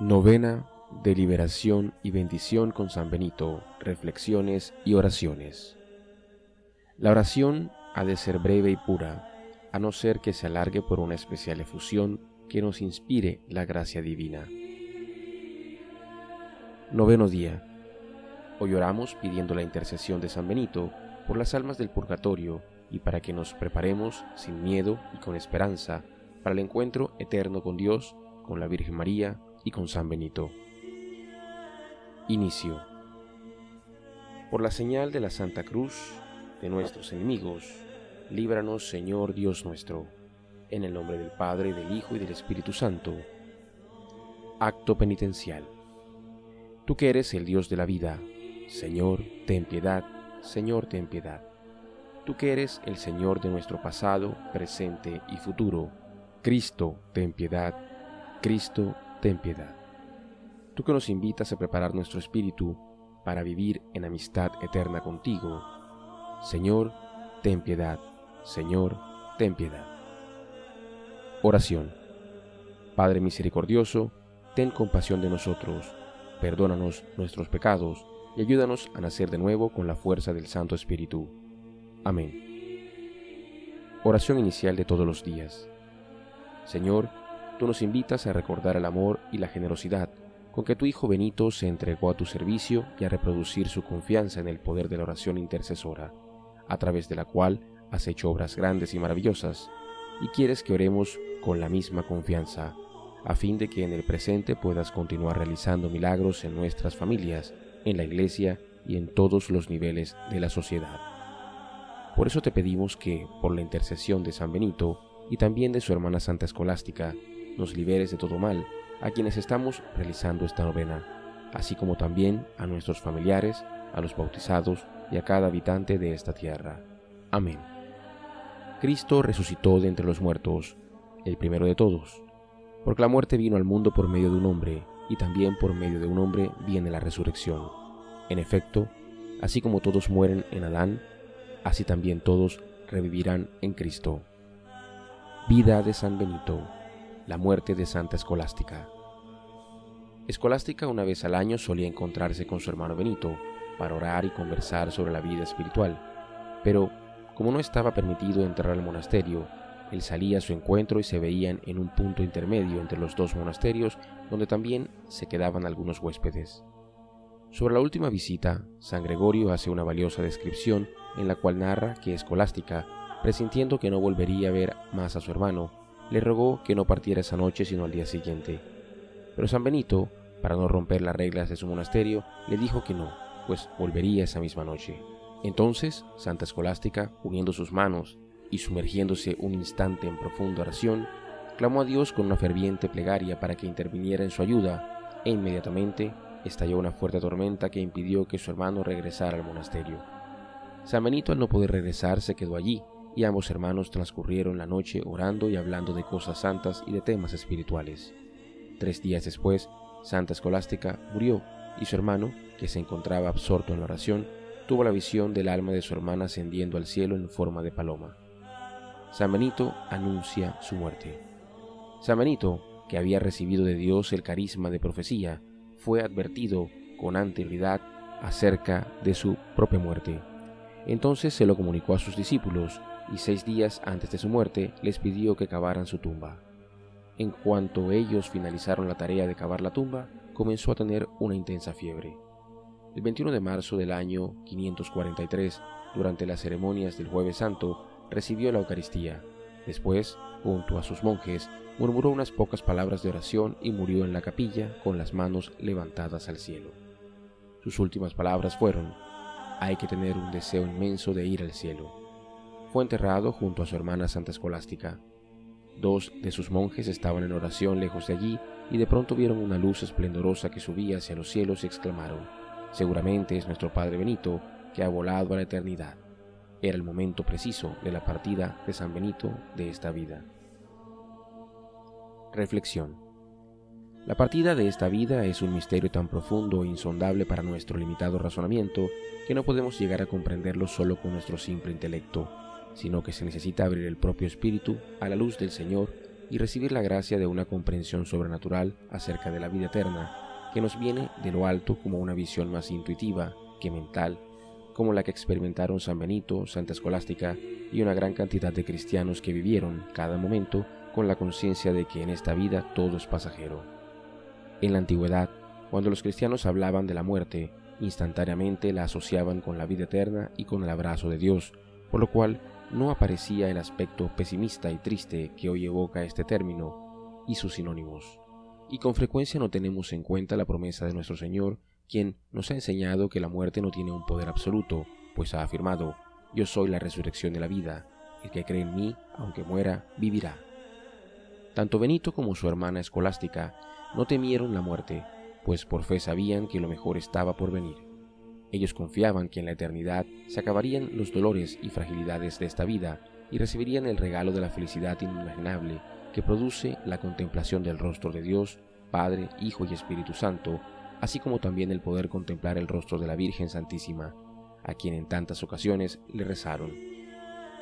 Novena de liberación y bendición con San Benito, reflexiones y oraciones. La oración ha de ser breve y pura, a no ser que se alargue por una especial efusión que nos inspire la gracia divina. Noveno día. Hoy oramos pidiendo la intercesión de San Benito por las almas del purgatorio y para que nos preparemos sin miedo y con esperanza para el encuentro eterno con Dios, con la Virgen María y con San Benito. Inicio. Por la señal de la Santa Cruz de nuestros enemigos, líbranos Señor Dios nuestro, en el nombre del Padre, del Hijo y del Espíritu Santo. Acto penitencial. Tú que eres el Dios de la vida, Señor, ten piedad, Señor, ten piedad. Tú que eres el Señor de nuestro pasado, presente y futuro, Cristo, ten piedad, Cristo, ten piedad. Tú que nos invitas a preparar nuestro espíritu para vivir en amistad eterna contigo, Señor, ten piedad, Señor, ten piedad. Oración. Padre misericordioso, ten compasión de nosotros, perdónanos nuestros pecados y ayúdanos a nacer de nuevo con la fuerza del Santo Espíritu. Amén. Oración inicial de todos los días. Señor, nos invitas a recordar el amor y la generosidad con que tu Hijo Benito se entregó a tu servicio y a reproducir su confianza en el poder de la oración intercesora, a través de la cual has hecho obras grandes y maravillosas, y quieres que oremos con la misma confianza, a fin de que en el presente puedas continuar realizando milagros en nuestras familias, en la Iglesia y en todos los niveles de la sociedad. Por eso te pedimos que, por la intercesión de San Benito y también de su hermana Santa Escolástica, nos liberes de todo mal a quienes estamos realizando esta novena, así como también a nuestros familiares, a los bautizados y a cada habitante de esta tierra. Amén. Cristo resucitó de entre los muertos, el primero de todos, porque la muerte vino al mundo por medio de un hombre, y también por medio de un hombre viene la resurrección. En efecto, así como todos mueren en Adán, así también todos revivirán en Cristo. Vida de San Benito la muerte de Santa Escolástica. Escolástica una vez al año solía encontrarse con su hermano Benito para orar y conversar sobre la vida espiritual, pero como no estaba permitido entrar al monasterio, él salía a su encuentro y se veían en un punto intermedio entre los dos monasterios donde también se quedaban algunos huéspedes. Sobre la última visita, San Gregorio hace una valiosa descripción en la cual narra que Escolástica, presintiendo que no volvería a ver más a su hermano, le rogó que no partiera esa noche sino al día siguiente. Pero San Benito, para no romper las reglas de su monasterio, le dijo que no, pues volvería esa misma noche. Entonces, Santa Escolástica, uniendo sus manos y sumergiéndose un instante en profunda oración, clamó a Dios con una ferviente plegaria para que interviniera en su ayuda, e inmediatamente estalló una fuerte tormenta que impidió que su hermano regresara al monasterio. San Benito al no poder regresar se quedó allí, y ambos hermanos transcurrieron la noche orando y hablando de cosas santas y de temas espirituales. Tres días después, Santa Escolástica murió y su hermano, que se encontraba absorto en la oración, tuvo la visión del alma de su hermana ascendiendo al cielo en forma de paloma. San Benito anuncia su muerte. San Benito, que había recibido de Dios el carisma de profecía, fue advertido con anterioridad acerca de su propia muerte. Entonces se lo comunicó a sus discípulos y seis días antes de su muerte les pidió que cavaran su tumba. En cuanto ellos finalizaron la tarea de cavar la tumba, comenzó a tener una intensa fiebre. El 21 de marzo del año 543, durante las ceremonias del jueves santo, recibió la Eucaristía. Después, junto a sus monjes, murmuró unas pocas palabras de oración y murió en la capilla con las manos levantadas al cielo. Sus últimas palabras fueron, hay que tener un deseo inmenso de ir al cielo fue enterrado junto a su hermana Santa Escolástica. Dos de sus monjes estaban en oración lejos de allí y de pronto vieron una luz esplendorosa que subía hacia los cielos y exclamaron, seguramente es nuestro Padre Benito que ha volado a la eternidad. Era el momento preciso de la partida de San Benito de esta vida. Reflexión. La partida de esta vida es un misterio tan profundo e insondable para nuestro limitado razonamiento que no podemos llegar a comprenderlo solo con nuestro simple intelecto sino que se necesita abrir el propio espíritu a la luz del Señor y recibir la gracia de una comprensión sobrenatural acerca de la vida eterna, que nos viene de lo alto como una visión más intuitiva que mental, como la que experimentaron San Benito, Santa Escolástica y una gran cantidad de cristianos que vivieron cada momento con la conciencia de que en esta vida todo es pasajero. En la antigüedad, cuando los cristianos hablaban de la muerte, instantáneamente la asociaban con la vida eterna y con el abrazo de Dios, por lo cual no aparecía el aspecto pesimista y triste que hoy evoca este término y sus sinónimos. Y con frecuencia no tenemos en cuenta la promesa de nuestro Señor, quien nos ha enseñado que la muerte no tiene un poder absoluto, pues ha afirmado, Yo soy la resurrección de la vida, el que cree en mí, aunque muera, vivirá. Tanto Benito como su hermana escolástica no temieron la muerte, pues por fe sabían que lo mejor estaba por venir. Ellos confiaban que en la eternidad se acabarían los dolores y fragilidades de esta vida y recibirían el regalo de la felicidad inimaginable que produce la contemplación del rostro de Dios, Padre, Hijo y Espíritu Santo, así como también el poder contemplar el rostro de la Virgen Santísima, a quien en tantas ocasiones le rezaron.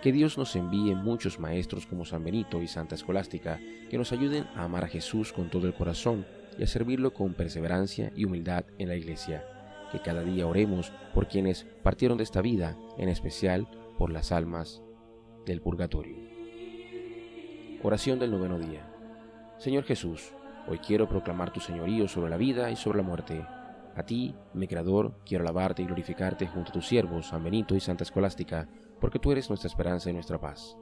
Que Dios nos envíe muchos maestros como San Benito y Santa Escolástica que nos ayuden a amar a Jesús con todo el corazón y a servirlo con perseverancia y humildad en la Iglesia que cada día oremos por quienes partieron de esta vida, en especial por las almas del purgatorio. Oración del noveno día. Señor Jesús, hoy quiero proclamar tu señorío sobre la vida y sobre la muerte. A ti, mi Creador, quiero alabarte y glorificarte junto a tus siervos, San Benito y Santa Escolástica, porque tú eres nuestra esperanza y nuestra paz.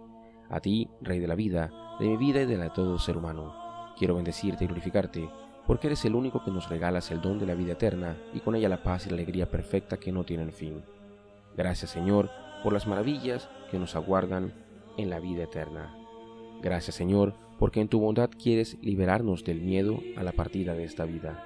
A ti, Rey de la vida, de mi vida y de la de todo ser humano, quiero bendecirte y glorificarte, porque eres el único que nos regalas el don de la vida eterna y con ella la paz y la alegría perfecta que no tienen fin. Gracias Señor por las maravillas que nos aguardan en la vida eterna. Gracias Señor porque en tu bondad quieres liberarnos del miedo a la partida de esta vida.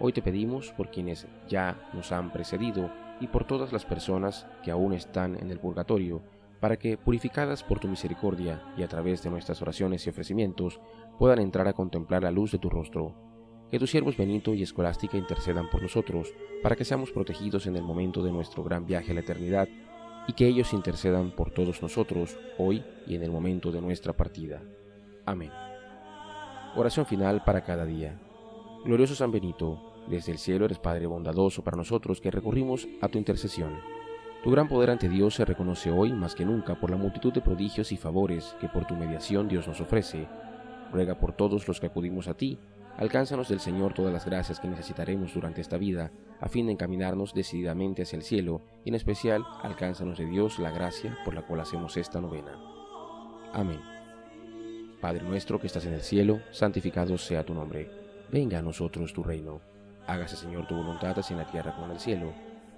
Hoy te pedimos por quienes ya nos han precedido y por todas las personas que aún están en el purgatorio, para que, purificadas por tu misericordia y a través de nuestras oraciones y ofrecimientos, puedan entrar a contemplar la luz de tu rostro que tus siervos Benito y Escolástica intercedan por nosotros, para que seamos protegidos en el momento de nuestro gran viaje a la eternidad, y que ellos intercedan por todos nosotros, hoy y en el momento de nuestra partida. Amén. Oración final para cada día. Glorioso San Benito, desde el cielo eres Padre bondadoso para nosotros que recurrimos a tu intercesión. Tu gran poder ante Dios se reconoce hoy más que nunca por la multitud de prodigios y favores que por tu mediación Dios nos ofrece. Ruega por todos los que acudimos a ti, Alcánzanos del Señor todas las gracias que necesitaremos durante esta vida, a fin de encaminarnos decididamente hacia el cielo, y en especial, alcánzanos de Dios la gracia por la cual hacemos esta novena. Amén. Padre nuestro que estás en el cielo, santificado sea tu nombre. Venga a nosotros tu reino. Hágase, Señor, tu voluntad así en la tierra como en el cielo.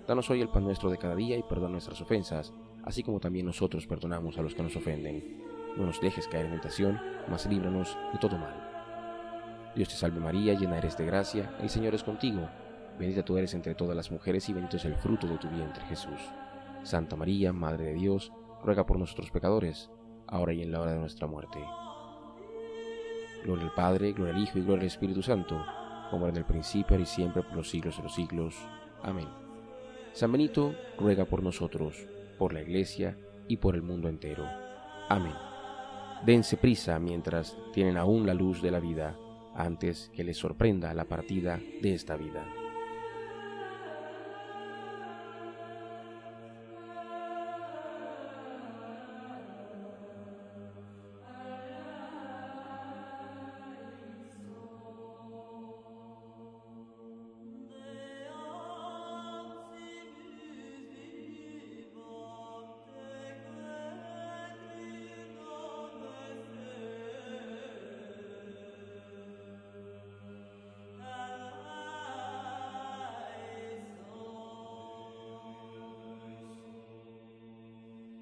Danos hoy el pan nuestro de cada día y perdona nuestras ofensas, así como también nosotros perdonamos a los que nos ofenden. No nos dejes caer en tentación, mas líbranos de todo mal. Dios te salve María, llena eres de gracia, el Señor es contigo. Bendita tú eres entre todas las mujeres y bendito es el fruto de tu vientre Jesús. Santa María, Madre de Dios, ruega por nosotros pecadores, ahora y en la hora de nuestra muerte. Gloria al Padre, gloria al Hijo y gloria al Espíritu Santo, como era en el principio, ahora y siempre, por los siglos de los siglos. Amén. San Benito ruega por nosotros, por la Iglesia y por el mundo entero. Amén. Dense prisa mientras tienen aún la luz de la vida antes que les sorprenda la partida de esta vida.